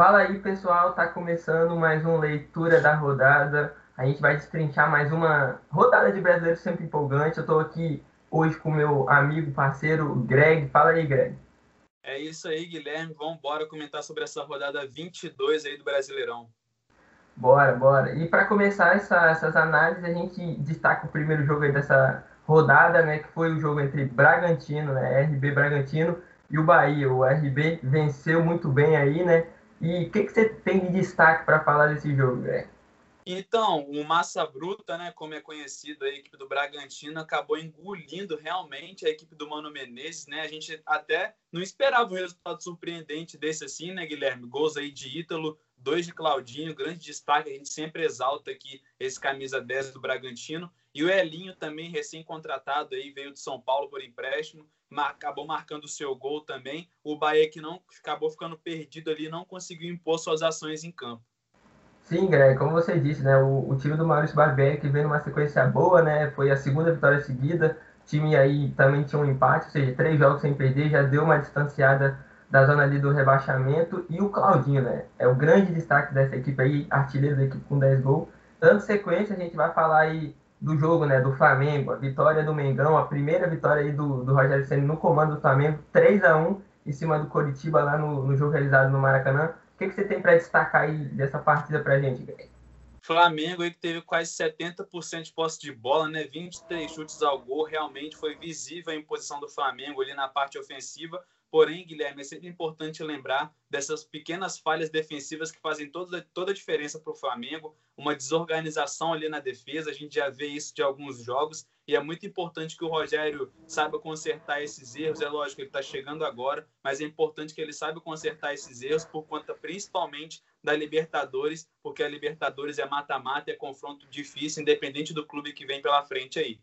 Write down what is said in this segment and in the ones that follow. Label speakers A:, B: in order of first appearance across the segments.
A: Fala aí, pessoal, tá começando mais uma leitura da rodada. A gente vai destrinchar mais uma rodada de brasileiro sempre empolgante. Eu estou aqui hoje com meu amigo, parceiro Greg. Fala aí, Greg.
B: É isso aí, Guilherme. Vamos embora comentar sobre essa rodada 22 aí do Brasileirão.
A: Bora, bora. E para começar essa, essas análises, a gente destaca o primeiro jogo aí dessa rodada, né, que foi o jogo entre Bragantino, né, RB Bragantino e o Bahia. O RB venceu muito bem aí, né? E o que, que você tem de destaque para falar desse jogo, Greg?
B: Então, o Massa Bruta, né, como é conhecido, a equipe do Bragantino acabou engolindo realmente a equipe do Mano Menezes, né? A gente até não esperava um resultado surpreendente desse assim, né, Guilherme? Gols aí de Ítalo, dois de Claudinho, grande destaque, a gente sempre exalta aqui esse camisa 10 do Bragantino. E o Elinho também, recém-contratado aí, veio de São Paulo por empréstimo, acabou marcando o seu gol também. O Bahia que não acabou ficando perdido ali, não conseguiu impor suas ações em campo.
A: Sim, Greg, como você disse, né, o, o time do Maurício Barbieri que vem numa sequência boa, né, foi a segunda vitória seguida, o time aí também tinha um empate, ou seja, três jogos sem perder, já deu uma distanciada da zona ali do rebaixamento, e o Claudinho, né, é o grande destaque dessa equipe aí, artilheiro da equipe com 10 gols. Dando sequência, a gente vai falar aí do jogo, né, do Flamengo, a vitória do Mengão, a primeira vitória aí do, do Rogério Senna no comando do Flamengo, 3 a 1 em cima do Coritiba lá no, no jogo realizado no Maracanã que, que você tem para destacar aí dessa partida para a gente, Greg?
B: Flamengo aí que teve quase 70% de posse de bola, né? 23 chutes ao gol, realmente foi visível a imposição do Flamengo ali na parte ofensiva. Porém, Guilherme, é sempre importante lembrar dessas pequenas falhas defensivas que fazem toda, toda a diferença para o Flamengo, uma desorganização ali na defesa, a gente já vê isso de alguns jogos, e é muito importante que o Rogério saiba consertar esses erros. É lógico que ele está chegando agora, mas é importante que ele saiba consertar esses erros por conta principalmente da Libertadores, porque a Libertadores é mata-mata, é confronto difícil, independente do clube que vem pela frente aí.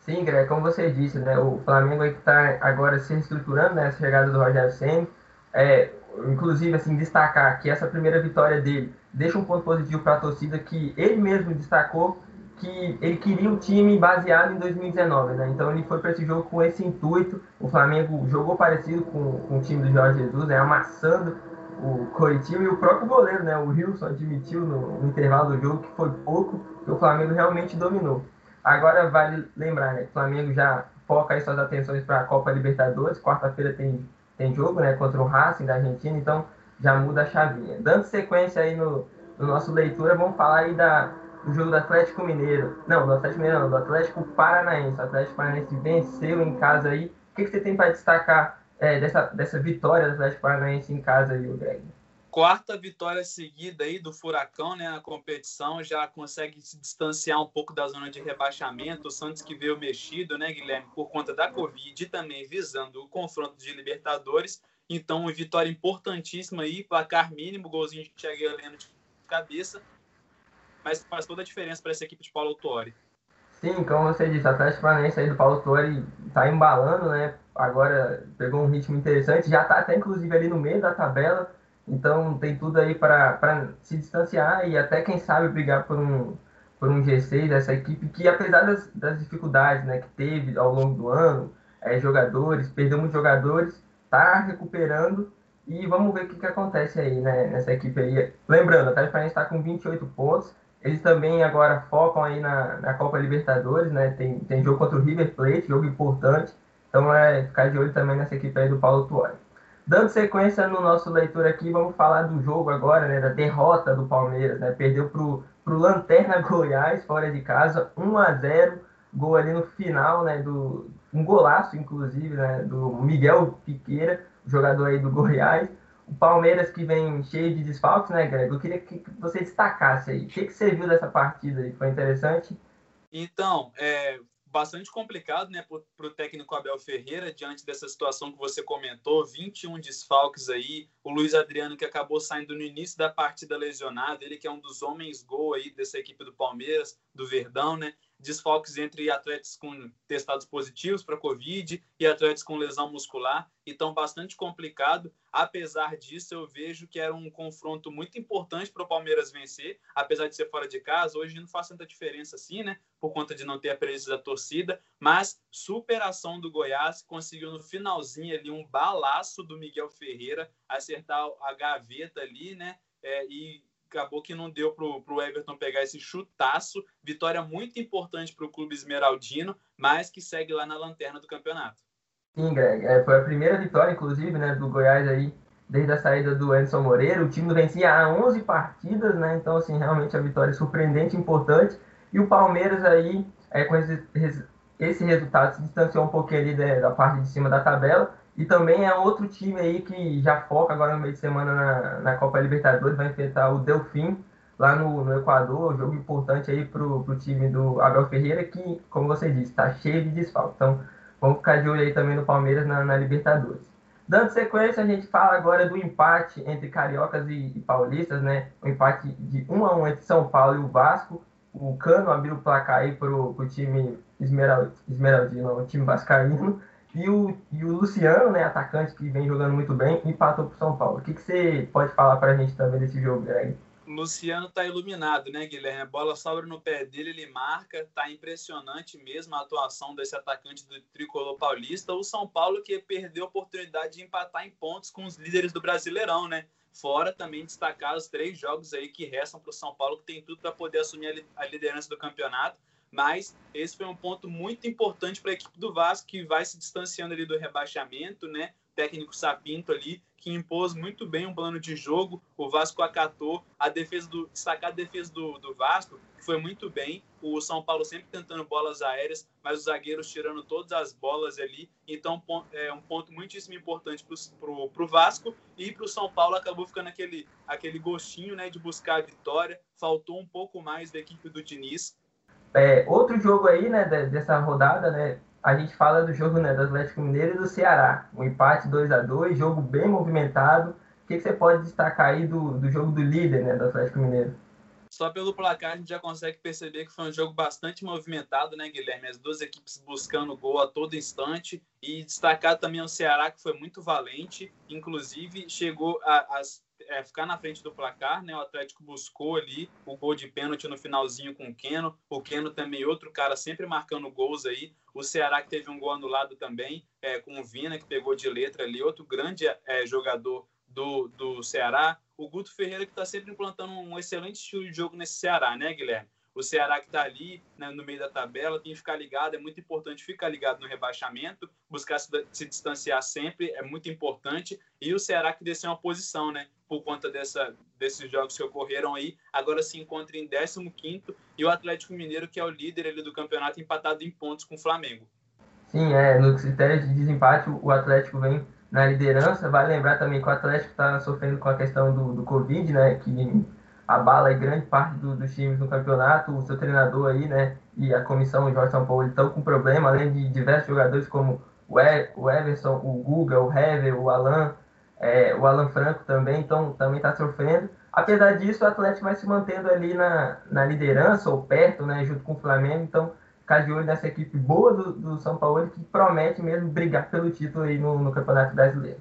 A: Sim, Greg, como você disse, né, o Flamengo está agora se reestruturando, né, chegada do Rogério Senna, é, inclusive, assim, destacar que essa primeira vitória dele deixa um ponto positivo para a torcida que ele mesmo destacou que ele queria o time baseado em 2019, né? Então ele foi para esse jogo com esse intuito. O Flamengo jogou parecido com, com o time do Jorge Jesus, né? Amassando o Coritiba e o próprio goleiro, né? O Wilson admitiu no, no intervalo do jogo que foi pouco, que o Flamengo realmente dominou. Agora vale lembrar, né? O Flamengo já foca aí suas atenções para a Copa Libertadores. Quarta-feira tem, tem jogo, né? Contra o Racing da Argentina, então já muda a chavinha. Dando sequência aí no, no nosso leitura, vamos falar aí da, do jogo do Atlético Mineiro. Não, do Atlético Mineiro não, do Atlético Paranaense. O Atlético Paranaense venceu em casa aí. O que, que você tem para destacar é, dessa, dessa vitória do Atlético Paranaense em casa aí, Greg?
B: Quarta vitória seguida aí do Furacão né, na competição, já consegue se distanciar um pouco da zona de rebaixamento. O Santos que veio mexido, né, Guilherme, por conta da Covid e também visando o confronto de Libertadores. Então, uma vitória importantíssima aí, placar mínimo, golzinho de Thiago Heleno de cabeça, mas faz toda a diferença para essa equipe de Paulo Tuori.
A: Sim, como você disse, a Paranaense aí do Paulo Tuori está embalando, né? Agora pegou um ritmo interessante, já está até inclusive ali no meio da tabela então tem tudo aí para se distanciar e até, quem sabe, brigar por um, por um G6 dessa equipe que, apesar das, das dificuldades né, que teve ao longo do ano, é, jogadores, perdeu muitos jogadores, está recuperando e vamos ver o que, que acontece aí né, nessa equipe aí. Lembrando, a Atlético está com 28 pontos, eles também agora focam aí na, na Copa Libertadores, né? Tem, tem jogo contra o River Plate, jogo importante. Então é ficar de olho também nessa equipe aí do Paulo Tuori. Dando sequência no nosso leitura aqui, vamos falar do jogo agora, né, da derrota do Palmeiras, né? Perdeu pro, pro Lanterna Goiás fora de casa, 1 a 0, gol ali no final, né, do um golaço inclusive, né, do Miguel Piqueira, jogador aí do Goiás. O Palmeiras que vem cheio de desfalques, né, Greg? Eu queria que você destacasse aí. O que, que você viu dessa partida aí? Foi interessante?
B: Então, é, bastante complicado né, para o técnico Abel Ferreira, diante dessa situação que você comentou, 21 desfalques aí, o Luiz Adriano que acabou saindo no início da partida lesionado, ele que é um dos homens gol aí dessa equipe do Palmeiras, do Verdão, né? Desfalques entre atletas com testados positivos para Covid e atletas com lesão muscular, então bastante complicado. Apesar disso, eu vejo que era um confronto muito importante para o Palmeiras vencer, apesar de ser fora de casa. Hoje não faz tanta diferença assim, né? Por conta de não ter a presença da torcida, mas superação do Goiás conseguiu no finalzinho ali um balaço do Miguel Ferreira acertar a gaveta ali, né? É, e acabou que não deu para o Everton pegar esse chutaço. Vitória muito importante para o clube esmeraldino, mas que segue lá na lanterna do campeonato.
A: Sim. É, foi a primeira vitória, inclusive, né, do Goiás aí, desde a saída do Edson Moreira. O time vencia há 11 partidas, né? Então, assim, realmente a vitória é surpreendente, importante. E o Palmeiras aí, é, com esse, esse resultado, se distanciou um pouquinho ali da, da parte de cima da tabela e também é outro time aí que já foca agora no meio de semana na, na Copa Libertadores, vai enfrentar o Delfim lá no, no Equador, um jogo importante aí pro, pro time do Abel Ferreira, que, como você disse, está cheio de desfalque. Então, vamos ficar de olho aí também no Palmeiras na, na, Libertadores. Dando sequência, a gente fala agora do empate entre cariocas e, e paulistas, né? O empate de 1 a 1 entre São Paulo e o Vasco. O Cano abriu o placar aí pro, pro time Esmerald, Esmeraldino, o time vascaíno. E o, e o Luciano, né, atacante que vem jogando muito bem, empatou para o São Paulo. O que, que você pode falar para a gente também desse jogo, Greg?
B: Luciano tá iluminado, né, Guilherme? A bola sobra no pé dele, ele marca. Tá impressionante mesmo a atuação desse atacante do tricolor paulista. O São Paulo que perdeu a oportunidade de empatar em pontos com os líderes do Brasileirão, né? Fora também destacar os três jogos aí que restam para o São Paulo, que tem tudo para poder assumir a liderança do campeonato mas esse foi um ponto muito importante para a equipe do Vasco, que vai se distanciando ali do rebaixamento, né? O técnico Sapinto ali, que impôs muito bem um plano de jogo, o Vasco acatou, a defesa do, destacar a defesa do, do Vasco, que foi muito bem, o São Paulo sempre tentando bolas aéreas, mas os zagueiros tirando todas as bolas ali, então é um ponto muitíssimo importante para o Vasco, e para o São Paulo acabou ficando aquele, aquele gostinho né, de buscar a vitória, faltou um pouco mais da equipe do Diniz,
A: é, outro jogo aí, né, dessa rodada, né, a gente fala do jogo né, do Atlético Mineiro e do Ceará. Um empate 2 a 2 jogo bem movimentado. O que, que você pode destacar aí do, do jogo do líder né, do Atlético Mineiro?
B: Só pelo placar a gente já consegue perceber que foi um jogo bastante movimentado, né, Guilherme? As duas equipes buscando gol a todo instante. E destacar também o Ceará, que foi muito valente. Inclusive, chegou às é, ficar na frente do placar, né? O Atlético buscou ali o gol de pênalti no finalzinho com o Keno. O Keno também, outro cara sempre marcando gols aí. O Ceará que teve um gol anulado também, é, com o Vina, que pegou de letra ali, outro grande é, jogador do, do Ceará. O Guto Ferreira, que está sempre implantando um excelente estilo de jogo nesse Ceará, né, Guilherme? O Ceará que está ali né, no meio da tabela tem que ficar ligado, é muito importante ficar ligado no rebaixamento, buscar se, se, distanciar sempre, é muito importante. E o Ceará que desceu uma posição, né? Por conta dessa, desses jogos que ocorreram aí, agora se encontra em 15 e o Atlético Mineiro, que é o líder ali do campeonato, empatado em pontos com o Flamengo.
A: Sim, é, no critério de desempate, o Atlético vem na liderança. Vale lembrar também que o Atlético está sofrendo com a questão do, do Covid, né? Que abala grande parte do, dos times no campeonato. O seu treinador aí, né, e a comissão, o Jorge São Paulo, estão com problema, além de diversos jogadores como o, e, o Everson, o Guga, o Hever, o Alan, é, o Alan Franco também, então também está sofrendo. Apesar disso, o Atlético vai se mantendo ali na, na liderança, ou perto, né, junto com o Flamengo, então ficar de olho nessa equipe boa do, do São Paulo, que promete mesmo brigar pelo título aí no, no Campeonato Brasileiro.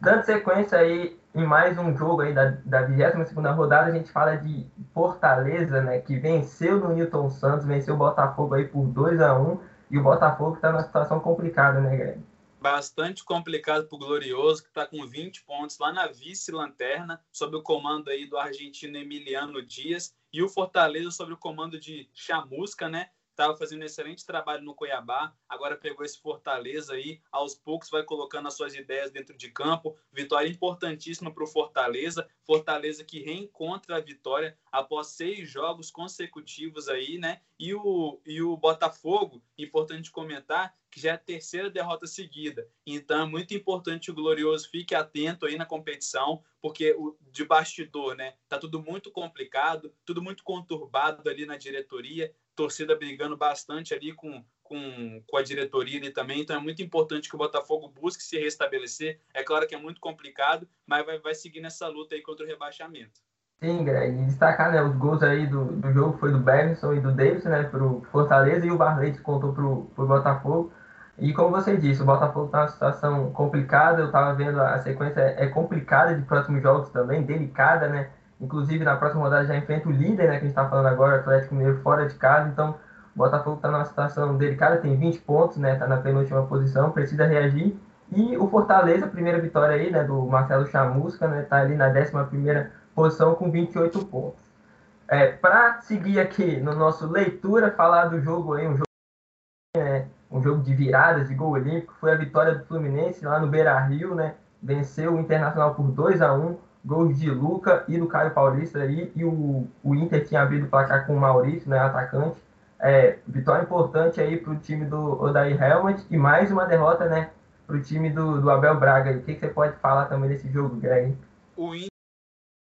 A: Dando sequência aí em mais um jogo aí da, da 22 rodada, a gente fala de Fortaleza, né, que venceu no Newton Santos, venceu o Botafogo aí por 2 a 1 e o Botafogo está numa situação complicada, né, Greg?
B: Bastante complicado para o Glorioso, que está com 20 pontos lá na vice-lanterna, sob o comando aí do argentino Emiliano Dias, e o Fortaleza sob o comando de Chamusca, né? Estava fazendo um excelente trabalho no Cuiabá, agora pegou esse Fortaleza aí, aos poucos vai colocando as suas ideias dentro de campo. Vitória importantíssima para o Fortaleza, Fortaleza que reencontra a vitória após seis jogos consecutivos aí, né? E o, e o Botafogo, importante comentar, que já é a terceira derrota seguida. Então é muito importante o Glorioso fique atento aí na competição, porque o de bastidor, né? Tá tudo muito complicado, tudo muito conturbado ali na diretoria torcida brigando bastante ali com, com, com a diretoria ali também. Então é muito importante que o Botafogo busque se restabelecer. É claro que é muito complicado, mas vai, vai seguir nessa luta aí contra o rebaixamento.
A: Sim, Greg, e destacar né, os gols aí do, do jogo foi do Bergson e do Davidson, né, pro Fortaleza, e o Barley contou pro, pro Botafogo. E como você disse, o Botafogo está numa situação complicada, eu estava vendo a sequência é complicada de próximos jogos também, delicada, né? Inclusive na próxima rodada já enfrenta o líder, né, que a gente está falando agora, o Atlético Mineiro fora de casa, então o Botafogo está numa situação delicada, tem 20 pontos, né, está na penúltima posição, precisa reagir. E o Fortaleza, primeira vitória aí, né, do Marcelo Chamusca, né, tá ali na 11 primeira posição com 28 pontos. É, Para seguir aqui no nosso leitura, falar do jogo aí, um jogo, é, um jogo de viradas, de gol olímpico, foi a vitória do Fluminense lá no Beira-Rio, né? Venceu o Internacional por 2 a 1 gols de Luca e do Caio Paulista aí, e o, o Inter tinha abrido o placar com o Maurício, né, atacante. É, vitória importante aí para o time do Odair Helmut e mais uma derrota, né, para o time do, do Abel Braga. O que, que, você pode falar também desse jogo, Greg?
B: O Inter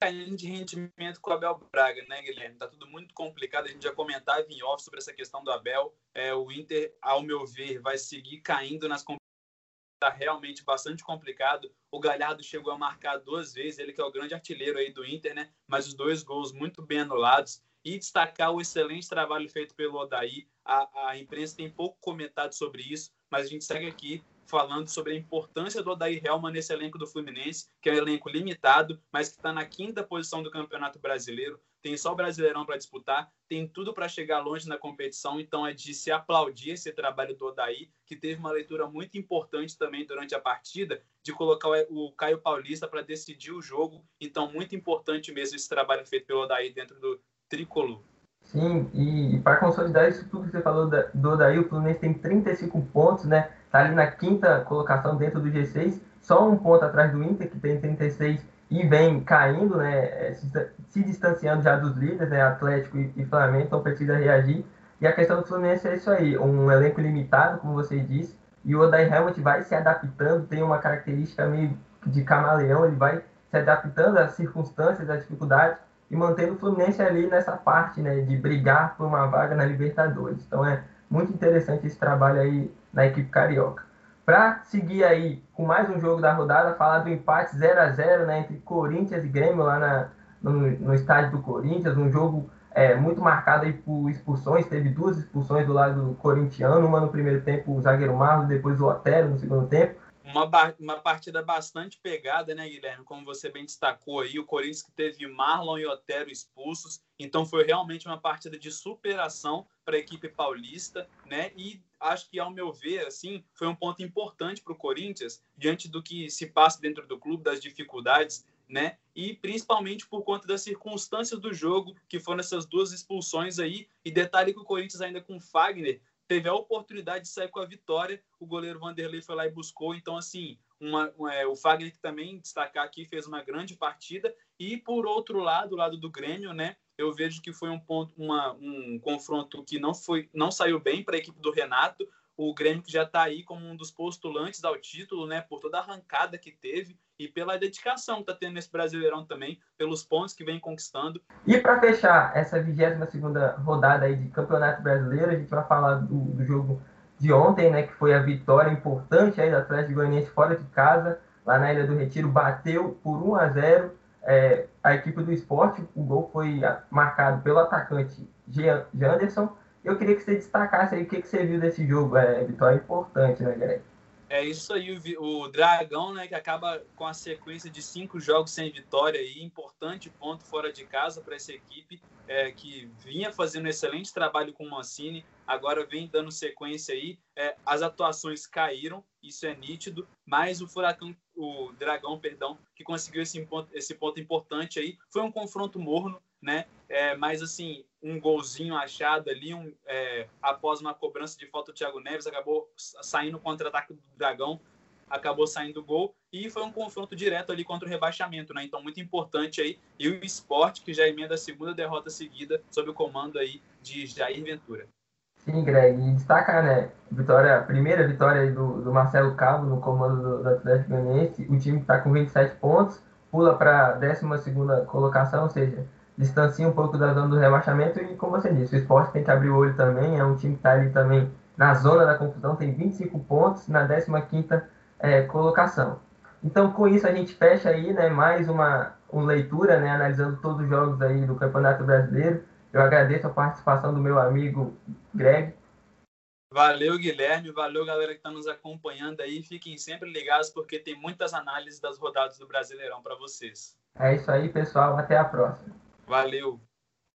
B: caindo de rendimento com o Abel Braga, né, Guilherme? Tá tudo muito complicado. A gente já comentava em off sobre essa questão do Abel. É, o Inter, ao meu ver, vai seguir caindo nas competições. Tá realmente bastante complicado. O Galhardo chegou a marcar duas vezes, ele que é o grande artilheiro aí do Inter, né? Mas os dois gols muito bem anulados. E destacar o excelente trabalho feito pelo Odaí. A, a imprensa tem pouco comentado sobre isso, mas a gente segue aqui falando sobre a importância do Odair Helman nesse elenco do Fluminense, que é um elenco limitado, mas que está na quinta posição do Campeonato Brasileiro, tem só o Brasileirão para disputar, tem tudo para chegar longe na competição, então é de se aplaudir esse trabalho do Odair, que teve uma leitura muito importante também durante a partida, de colocar o Caio Paulista para decidir o jogo, então muito importante mesmo esse trabalho feito pelo Odair dentro do tricolor.
A: Sim, e, para consolidar isso tudo que você falou do Odair, o Fluminense tem 35 pontos, né? Tá ali na quinta colocação dentro do G6, só um ponto atrás do Inter, que tem 36 e vem caindo, né? É, se, distanciando já dos líderes, né? Atlético e, Flamengo, então precisa reagir. E a questão do Fluminense é isso aí, um elenco limitado, como você disse, e o Odair Helmut vai se adaptando, tem uma característica meio de camaleão, ele vai se adaptando às circunstâncias, às dificuldades, e mantendo o Fluminense ali nessa parte, né, de brigar por uma vaga na Libertadores. Então é muito interessante esse trabalho aí na equipe carioca. Para seguir aí com mais um jogo da rodada, falar do empate 0 a 0 né, entre Corinthians e Grêmio lá na, no, no estádio do Corinthians, um jogo é, muito marcado aí por expulsões, teve duas expulsões do lado corintiano, uma no primeiro tempo o zagueiro Marlon, depois o Otero no segundo tempo
B: uma, uma partida bastante pegada, né, Guilherme? Como você bem destacou aí, o Corinthians que teve Marlon e Otero expulsos, então foi realmente uma partida de superação para a equipe paulista, né? E acho que, ao meu ver, assim, foi um ponto importante para o Corinthians, diante do que se passa dentro do clube, das dificuldades, né? E principalmente por conta das circunstâncias do jogo, que foram essas duas expulsões aí. E detalhe que o Corinthians ainda com Fagner teve a oportunidade de sair com a vitória, o goleiro Vanderlei foi lá e buscou. Então, assim, uma, é, o Fagner que também destacar aqui fez uma grande partida. E por outro lado, o lado do Grêmio, né? Eu vejo que foi um ponto, uma, um confronto que não foi, não saiu bem para a equipe do Renato o Grêmio que já está aí como um dos postulantes ao título, né, por toda a arrancada que teve e pela dedicação que está tendo nesse Brasileirão também, pelos pontos que vem conquistando.
A: E para fechar essa 22 segunda rodada aí de Campeonato Brasileiro, a gente vai falar do, do, jogo de ontem, né, que foi a vitória importante aí do Atlético Goianiense fora de casa, lá na Ilha do Retiro, bateu por 1 a 0 é, a equipe do esporte, o gol foi marcado pelo atacante Janderson, eu queria que você destacasse aí o que, que você viu desse jogo. É vitória importante, né, Greg?
B: É isso aí, o, o Dragão, né, que acaba com a sequência de cinco jogos sem vitória aí, importante ponto fora de casa para essa equipe é, que vinha fazendo um excelente trabalho com o Mancini, agora vem dando sequência aí. É, as atuações caíram, isso é nítido, mas o Furacão, o Dragão, perdão, que conseguiu esse ponto, esse ponto importante aí, foi um confronto morno, né? É, mas assim, um golzinho achado ali, um, é, após uma cobrança de falta do Thiago Neves, acabou saindo contra-ataque do Dragão, acabou saindo gol e foi um confronto direto ali contra o rebaixamento, né? Então muito importante aí e o esporte que já emenda a segunda derrota seguida sob o comando aí de Jair Ventura.
A: Sim, Greg, e destacar, né, vitória, primeira vitória do, do Marcelo Cabo no comando do, do Atlético Goianiense, o time está com 27 pontos, pula para a 12 segunda colocação, ou seja, distancia um pouco da zona do rebaixamento e, como você disse, o esporte tem que abrir o olho também, é um time que está ali também na zona da confusão, tem 25 pontos na 15ª é, colocação. Então, com isso, a gente fecha aí né, mais uma, uma leitura, né, analisando todos os jogos aí do Campeonato Brasileiro. Eu agradeço a participação do meu amigo Greg.
B: Valeu, Guilherme. Valeu, galera que está nos acompanhando aí. Fiquem sempre ligados, porque tem muitas análises das rodadas do Brasileirão para vocês.
A: É isso aí, pessoal. Até a próxima.
B: Valeu.